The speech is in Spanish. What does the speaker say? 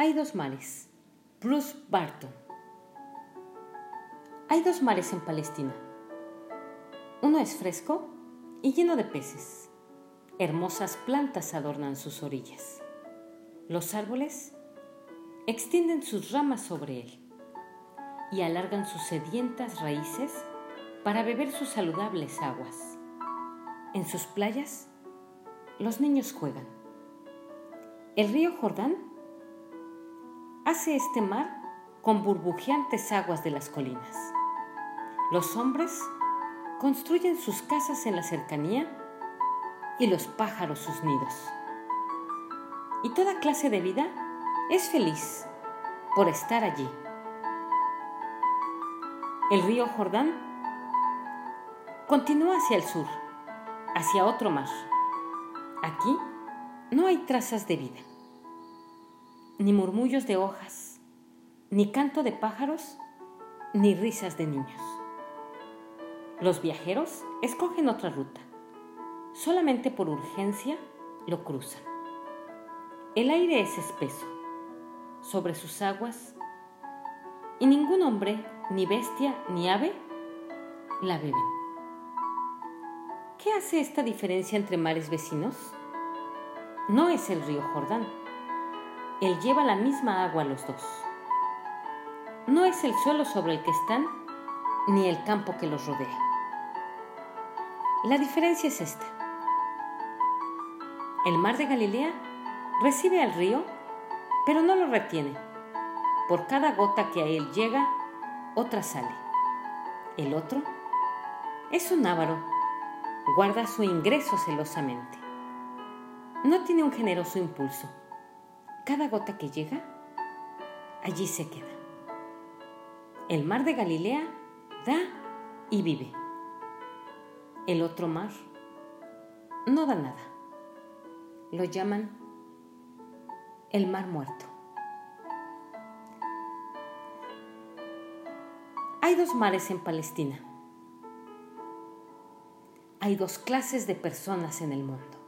Hay dos mares. Bruce Barton. Hay dos mares en Palestina. Uno es fresco y lleno de peces. Hermosas plantas adornan sus orillas. Los árboles extienden sus ramas sobre él y alargan sus sedientas raíces para beber sus saludables aguas. En sus playas, los niños juegan. El río Jordán hace este mar con burbujeantes aguas de las colinas. Los hombres construyen sus casas en la cercanía y los pájaros sus nidos. Y toda clase de vida es feliz por estar allí. El río Jordán continúa hacia el sur, hacia otro mar. Aquí no hay trazas de vida ni murmullos de hojas, ni canto de pájaros, ni risas de niños. Los viajeros escogen otra ruta. Solamente por urgencia lo cruzan. El aire es espeso sobre sus aguas y ningún hombre, ni bestia, ni ave la beben. ¿Qué hace esta diferencia entre mares vecinos? No es el río Jordán él lleva la misma agua a los dos. No es el suelo sobre el que están, ni el campo que los rodea. La diferencia es esta. El mar de Galilea recibe al río, pero no lo retiene. Por cada gota que a él llega, otra sale. El otro es un ávaro, guarda su ingreso celosamente. No tiene un generoso impulso cada gota que llega, allí se queda. El mar de Galilea da y vive. El otro mar no da nada. Lo llaman el mar muerto. Hay dos mares en Palestina. Hay dos clases de personas en el mundo.